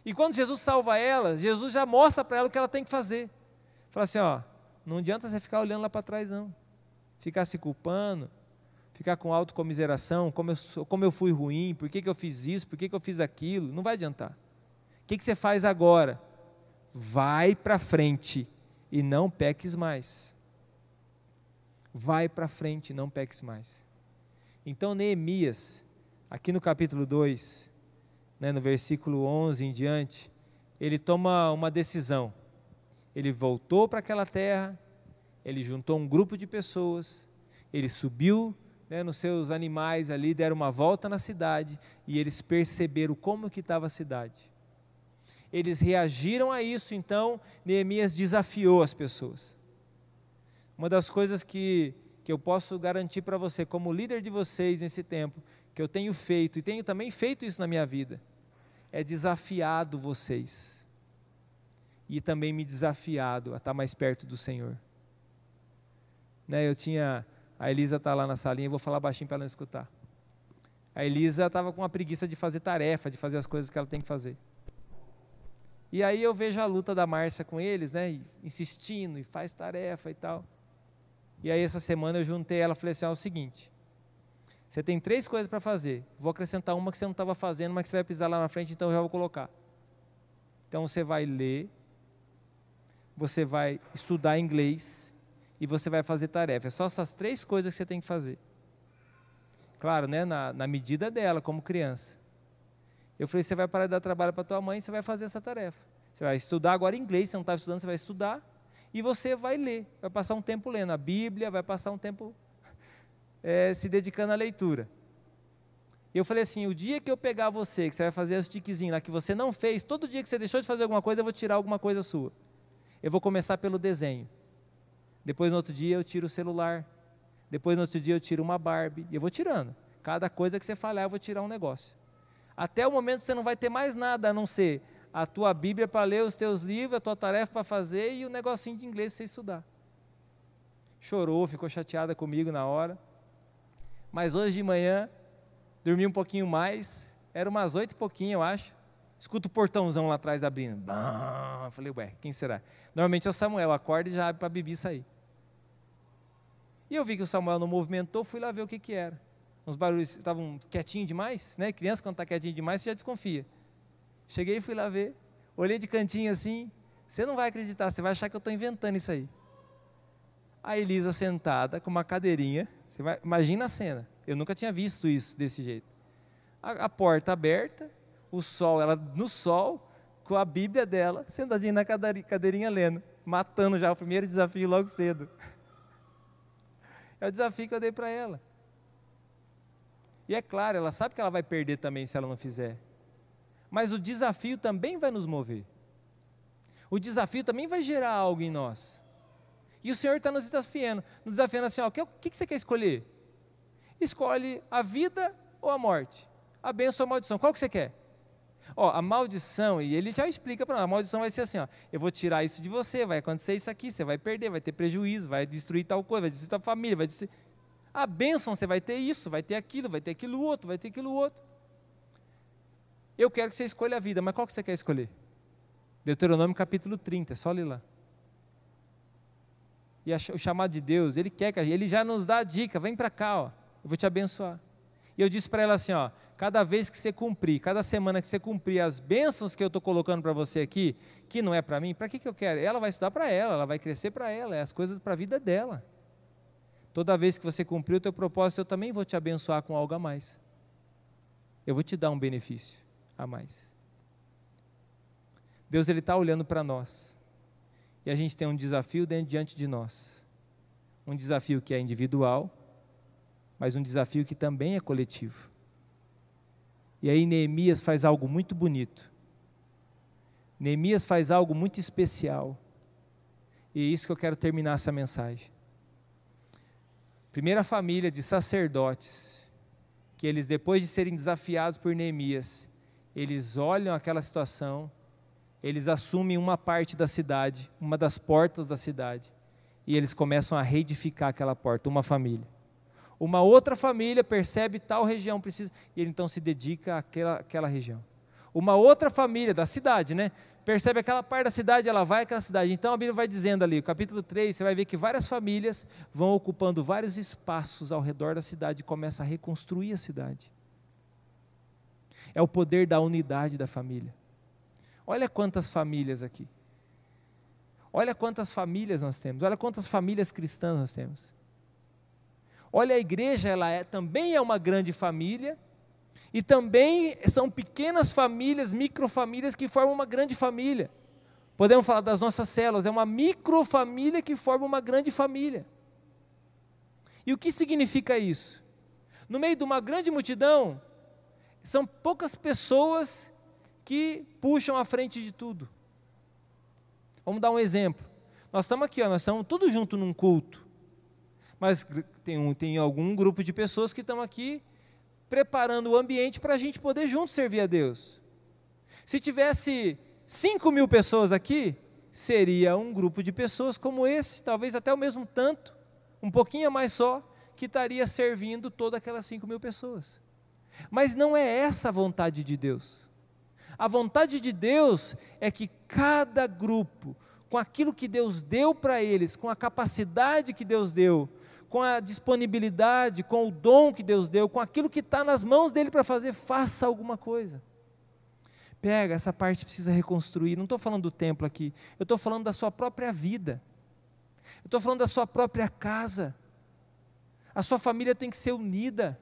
E quando Jesus salva ela, Jesus já mostra para ela o que ela tem que fazer. Fala assim: ó, não adianta você ficar olhando lá para trás, não. Ficar se culpando, ficar com autocomiseração, como eu, como eu fui ruim, por que, que eu fiz isso, por que, que eu fiz aquilo, não vai adiantar. O que, que você faz agora? Vai para frente e não peques mais. Vai para frente e não peques mais. Então, Neemias, aqui no capítulo 2, né, no versículo 11 em diante, ele toma uma decisão. Ele voltou para aquela terra, ele juntou um grupo de pessoas, ele subiu né, nos seus animais ali, deram uma volta na cidade e eles perceberam como que estava a cidade. Eles reagiram a isso, então Neemias desafiou as pessoas. Uma das coisas que, que eu posso garantir para você, como líder de vocês nesse tempo, que eu tenho feito e tenho também feito isso na minha vida, é desafiado vocês e também me desafiado a estar mais perto do Senhor. Né, eu tinha a Elisa está lá na salinha, eu vou falar baixinho para ela não escutar. A Elisa estava com uma preguiça de fazer tarefa, de fazer as coisas que ela tem que fazer. E aí eu vejo a luta da Márcia com eles, né? Insistindo e faz tarefa e tal. E aí essa semana eu juntei ela e falei assim: é o seguinte, você tem três coisas para fazer. Vou acrescentar uma que você não estava fazendo, mas que você vai pisar lá na frente, então eu já vou colocar. Então você vai ler, você vai estudar inglês e você vai fazer tarefa. É só essas três coisas que você tem que fazer. Claro, né, na, na medida dela, como criança. Eu falei, você vai parar de dar trabalho para tua mãe e você vai fazer essa tarefa. Você vai estudar agora inglês, você não estava estudando, você vai estudar. E você vai ler, vai passar um tempo lendo a Bíblia, vai passar um tempo é, se dedicando à leitura. Eu falei assim: o dia que eu pegar você, que você vai fazer os tiquezinhos lá que você não fez, todo dia que você deixou de fazer alguma coisa, eu vou tirar alguma coisa sua. Eu vou começar pelo desenho. Depois no outro dia eu tiro o celular. Depois no outro dia eu tiro uma Barbie. E eu vou tirando. Cada coisa que você falar, eu vou tirar um negócio. Até o momento você não vai ter mais nada a não ser a tua Bíblia para ler os teus livros, a tua tarefa para fazer e o negocinho de inglês para você estudar. Chorou, ficou chateada comigo na hora. Mas hoje de manhã, dormi um pouquinho mais, era umas oito e pouquinho, eu acho. Escuto o portãozão lá atrás abrindo. Bam! Falei, ué, quem será? Normalmente é o Samuel, acorda e já abre para a Bibi sair. E eu vi que o Samuel não movimentou, fui lá ver o que, que era. Uns barulhos estavam quietinho demais, né? Criança quando está quietinho demais, você já desconfia. Cheguei e fui lá ver. Olhei de cantinho assim. Você não vai acreditar, você vai achar que eu estou inventando isso aí. A Elisa sentada com uma cadeirinha. Você vai, imagina a cena. Eu nunca tinha visto isso desse jeito. A, a porta aberta, o sol, ela no sol, com a Bíblia dela, sentadinha na cadeirinha lendo, matando já o primeiro desafio logo cedo. [LAUGHS] É o desafio que eu dei para ela. E é claro, ela sabe que ela vai perder também se ela não fizer. Mas o desafio também vai nos mover. O desafio também vai gerar algo em nós. E o Senhor está nos desafiando, nos desafiando assim, ó, o que, que você quer escolher? Escolhe a vida ou a morte, a bênção ou a maldição, qual que você quer? Ó, a maldição, e ele já explica para nós, a maldição vai ser assim, ó, eu vou tirar isso de você, vai acontecer isso aqui, você vai perder, vai ter prejuízo, vai destruir tal coisa, vai destruir tua família, vai destruir... A bênção, você vai ter isso, vai ter aquilo, vai ter aquilo outro, vai ter aquilo outro. Eu quero que você escolha a vida, mas qual que você quer escolher? Deuteronômio capítulo 30, é só ler lá. E o chamado de Deus, Ele quer que a gente, Ele já nos dá a dica, vem para cá, ó, eu vou te abençoar. E eu disse para ela assim, ó, cada vez que você cumprir, cada semana que você cumprir as bênçãos que eu estou colocando para você aqui, que não é para mim, para que, que eu quero? Ela vai estudar para ela, ela vai crescer para ela, é as coisas para a vida dela. Toda vez que você cumprir o teu propósito, eu também vou te abençoar com algo a mais. Eu vou te dar um benefício a mais. Deus ele está olhando para nós e a gente tem um desafio diante de nós, um desafio que é individual, mas um desafio que também é coletivo. E aí Neemias faz algo muito bonito. Neemias faz algo muito especial. E é isso que eu quero terminar essa mensagem. Primeira família de sacerdotes, que eles, depois de serem desafiados por Neemias, eles olham aquela situação, eles assumem uma parte da cidade, uma das portas da cidade, e eles começam a reedificar aquela porta, uma família. Uma outra família percebe tal região precisa, e ele então se dedica àquela, àquela região. Uma outra família da cidade, né? Percebe aquela parte da cidade, ela vai àquela cidade. Então a Bíblia vai dizendo ali, capítulo 3, você vai ver que várias famílias vão ocupando vários espaços ao redor da cidade e começa a reconstruir a cidade. É o poder da unidade da família. Olha quantas famílias aqui. Olha quantas famílias nós temos. Olha quantas famílias cristãs nós temos. Olha, a igreja, ela é, também é uma grande família, e também são pequenas famílias, microfamílias que formam uma grande família. Podemos falar das nossas células, é uma microfamília que forma uma grande família. E o que significa isso? No meio de uma grande multidão, são poucas pessoas que puxam à frente de tudo. Vamos dar um exemplo. Nós estamos aqui, ó, nós estamos todos juntos num culto. Mas tem, um, tem algum grupo de pessoas que estão aqui preparando o ambiente para a gente poder juntos servir a Deus. Se tivesse 5 mil pessoas aqui, seria um grupo de pessoas como esse, talvez até o mesmo tanto, um pouquinho a mais só, que estaria servindo todas aquelas 5 mil pessoas. Mas não é essa a vontade de Deus. A vontade de Deus é que cada grupo, com aquilo que Deus deu para eles, com a capacidade que Deus deu, com a disponibilidade, com o dom que Deus deu, com aquilo que está nas mãos dele para fazer, faça alguma coisa. Pega, essa parte precisa reconstruir. Não estou falando do templo aqui, eu estou falando da sua própria vida. Eu estou falando da sua própria casa. A sua família tem que ser unida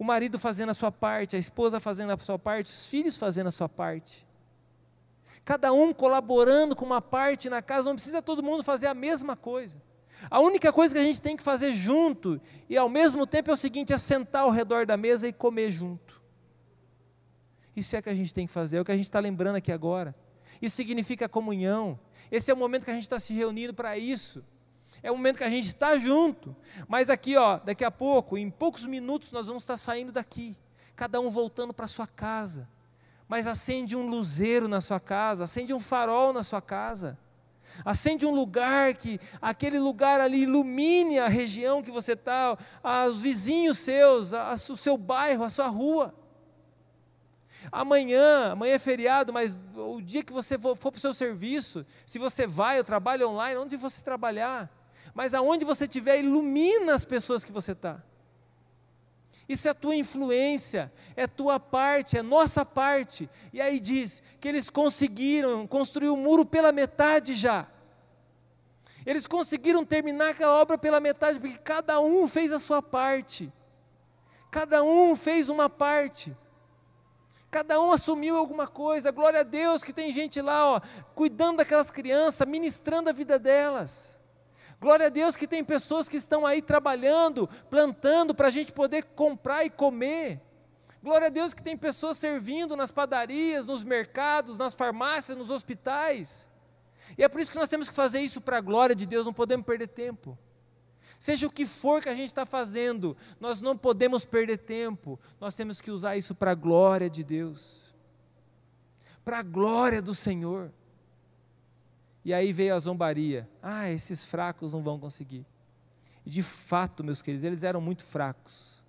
o marido fazendo a sua parte, a esposa fazendo a sua parte, os filhos fazendo a sua parte. Cada um colaborando com uma parte na casa, não precisa todo mundo fazer a mesma coisa. A única coisa que a gente tem que fazer junto e ao mesmo tempo é o seguinte: é sentar ao redor da mesa e comer junto. Isso é que a gente tem que fazer, é o que a gente está lembrando aqui agora. Isso significa comunhão. Esse é o momento que a gente está se reunindo para isso. É o momento que a gente está junto. Mas aqui, ó, daqui a pouco, em poucos minutos, nós vamos estar saindo daqui. Cada um voltando para sua casa. Mas acende um luzeiro na sua casa, acende um farol na sua casa. Acende um lugar que aquele lugar ali ilumine a região que você está, os vizinhos seus, a, o seu bairro, a sua rua. Amanhã, amanhã é feriado, mas o dia que você for, for para o seu serviço, se você vai, eu trabalho online, onde você trabalhar, mas aonde você estiver, ilumina as pessoas que você está. Isso é a tua influência, é tua parte, é nossa parte. E aí diz que eles conseguiram construir o muro pela metade já. Eles conseguiram terminar aquela obra pela metade, porque cada um fez a sua parte. Cada um fez uma parte. Cada um assumiu alguma coisa. Glória a Deus que tem gente lá, ó, cuidando daquelas crianças, ministrando a vida delas. Glória a Deus que tem pessoas que estão aí trabalhando, plantando para a gente poder comprar e comer. Glória a Deus que tem pessoas servindo nas padarias, nos mercados, nas farmácias, nos hospitais. E é por isso que nós temos que fazer isso para a glória de Deus, não podemos perder tempo. Seja o que for que a gente está fazendo, nós não podemos perder tempo, nós temos que usar isso para a glória de Deus. para a glória do Senhor. E aí veio a zombaria. Ah, esses fracos não vão conseguir. E de fato, meus queridos, eles eram muito fracos.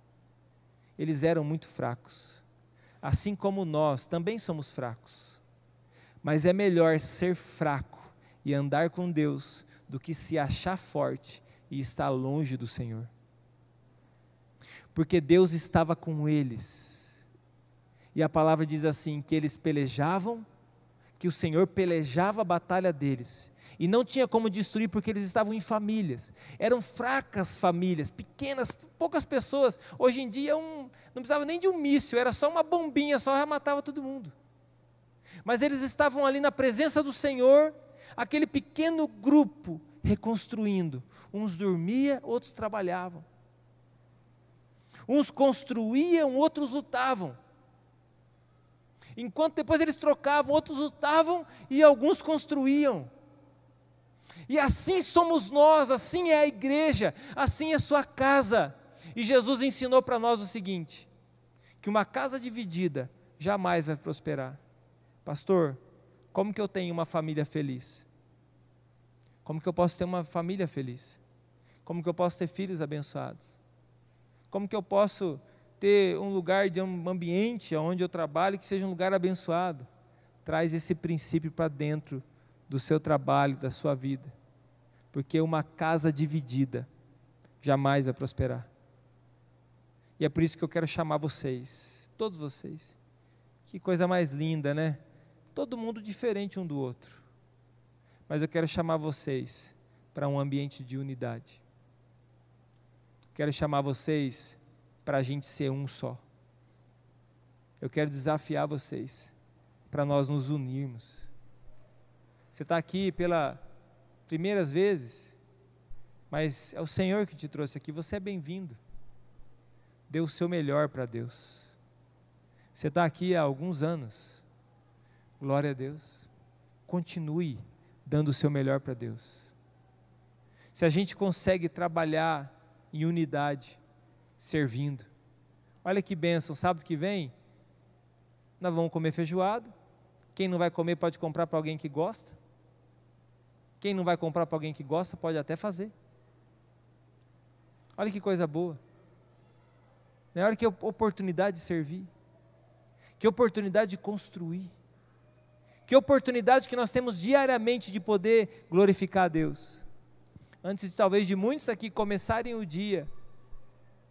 Eles eram muito fracos. Assim como nós também somos fracos. Mas é melhor ser fraco e andar com Deus do que se achar forte e estar longe do Senhor. Porque Deus estava com eles. E a palavra diz assim: que eles pelejavam, que o Senhor pelejava a batalha deles. E não tinha como destruir porque eles estavam em famílias. Eram fracas famílias, pequenas, poucas pessoas. Hoje em dia um, não precisava nem de um míssil, era só uma bombinha, só já matava todo mundo. Mas eles estavam ali na presença do Senhor, aquele pequeno grupo reconstruindo. Uns dormiam, outros trabalhavam. Uns construíam, outros lutavam. Enquanto depois eles trocavam, outros lutavam e alguns construíam. E assim somos nós, assim é a igreja, assim é sua casa. E Jesus ensinou para nós o seguinte: que uma casa dividida jamais vai prosperar. Pastor, como que eu tenho uma família feliz? Como que eu posso ter uma família feliz? Como que eu posso ter filhos abençoados? Como que eu posso ter um lugar de um ambiente onde eu trabalho que seja um lugar abençoado? Traz esse princípio para dentro do seu trabalho, da sua vida. Porque uma casa dividida jamais vai prosperar. E é por isso que eu quero chamar vocês, todos vocês. Que coisa mais linda, né? Todo mundo diferente um do outro mas eu quero chamar vocês para um ambiente de unidade. Quero chamar vocês para a gente ser um só. Eu quero desafiar vocês para nós nos unirmos. Você está aqui pela primeiras vezes, mas é o Senhor que te trouxe aqui. Você é bem-vindo. Dê o seu melhor para Deus. Você está aqui há alguns anos. Glória a Deus. Continue dando o seu melhor para Deus. Se a gente consegue trabalhar em unidade, servindo, olha que bênção, sábado que vem, nós vamos comer feijoada. Quem não vai comer pode comprar para alguém que gosta. Quem não vai comprar para alguém que gosta pode até fazer. Olha que coisa boa. Olha que oportunidade de servir. Que oportunidade de construir. Que oportunidade que nós temos diariamente de poder glorificar a Deus. Antes talvez de muitos aqui começarem o dia,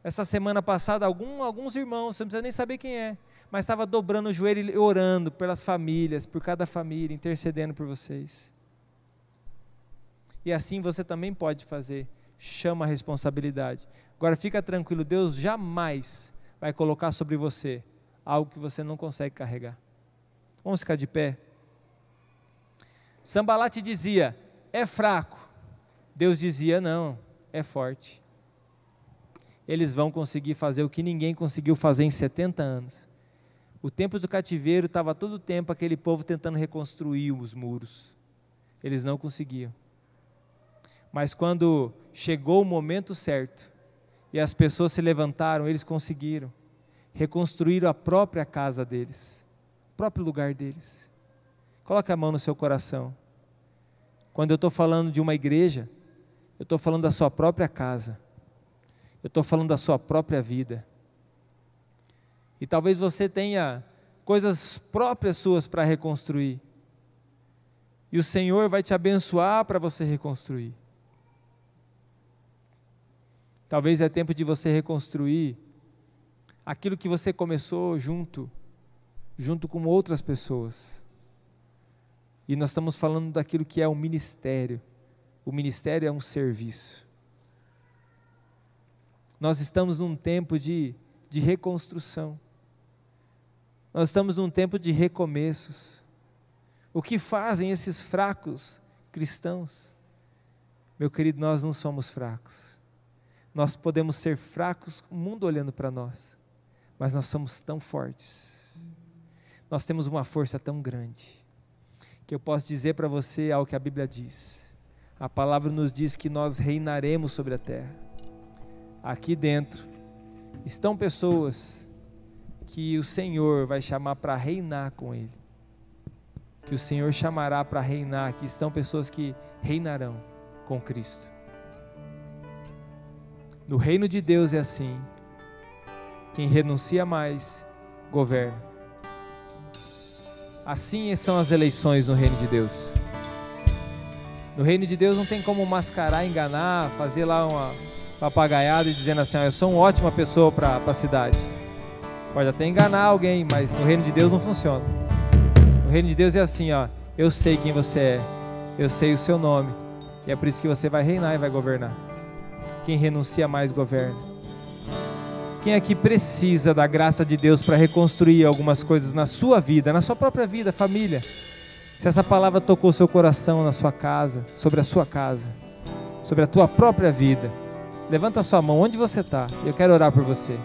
essa semana passada, algum, alguns irmãos, você não precisa nem saber quem é, mas estava dobrando o joelho e orando pelas famílias, por cada família, intercedendo por vocês. E assim você também pode fazer. Chama a responsabilidade. Agora fica tranquilo, Deus jamais vai colocar sobre você algo que você não consegue carregar. Vamos ficar de pé. Sambalate dizia: é fraco. Deus dizia: não, é forte. Eles vão conseguir fazer o que ninguém conseguiu fazer em 70 anos. O tempo do cativeiro estava todo o tempo aquele povo tentando reconstruir os muros. Eles não conseguiam. Mas quando chegou o momento certo e as pessoas se levantaram, eles conseguiram reconstruir a própria casa deles, o próprio lugar deles. Coloque a mão no seu coração. Quando eu estou falando de uma igreja, eu estou falando da sua própria casa. Eu estou falando da sua própria vida. E talvez você tenha coisas próprias suas para reconstruir. E o Senhor vai te abençoar para você reconstruir. Talvez é tempo de você reconstruir aquilo que você começou junto, junto com outras pessoas. E nós estamos falando daquilo que é o ministério. O ministério é um serviço. Nós estamos num tempo de, de reconstrução. Nós estamos num tempo de recomeços. O que fazem esses fracos cristãos? Meu querido, nós não somos fracos. Nós podemos ser fracos, o mundo olhando para nós, mas nós somos tão fortes. Nós temos uma força tão grande que eu posso dizer para você algo que a Bíblia diz. A palavra nos diz que nós reinaremos sobre a terra. Aqui dentro estão pessoas que o Senhor vai chamar para reinar com Ele. que o Senhor chamará para reinar, que estão pessoas que reinarão com Cristo. No reino de Deus é assim. Quem renuncia mais, governa. Assim são as eleições no reino de Deus. No reino de Deus não tem como mascarar, enganar, fazer lá uma papagaiada e dizendo assim: ah, eu sou uma ótima pessoa para a cidade. Pode até enganar alguém, mas no reino de Deus não funciona. No reino de Deus é assim: ó, eu sei quem você é, eu sei o seu nome, e é por isso que você vai reinar e vai governar. Quem renuncia mais governa. Quem aqui precisa da graça de Deus para reconstruir algumas coisas na sua vida, na sua própria vida, família? Se essa palavra tocou seu coração na sua casa, sobre a sua casa, sobre a tua própria vida, levanta a sua mão onde você está. Eu quero orar por você.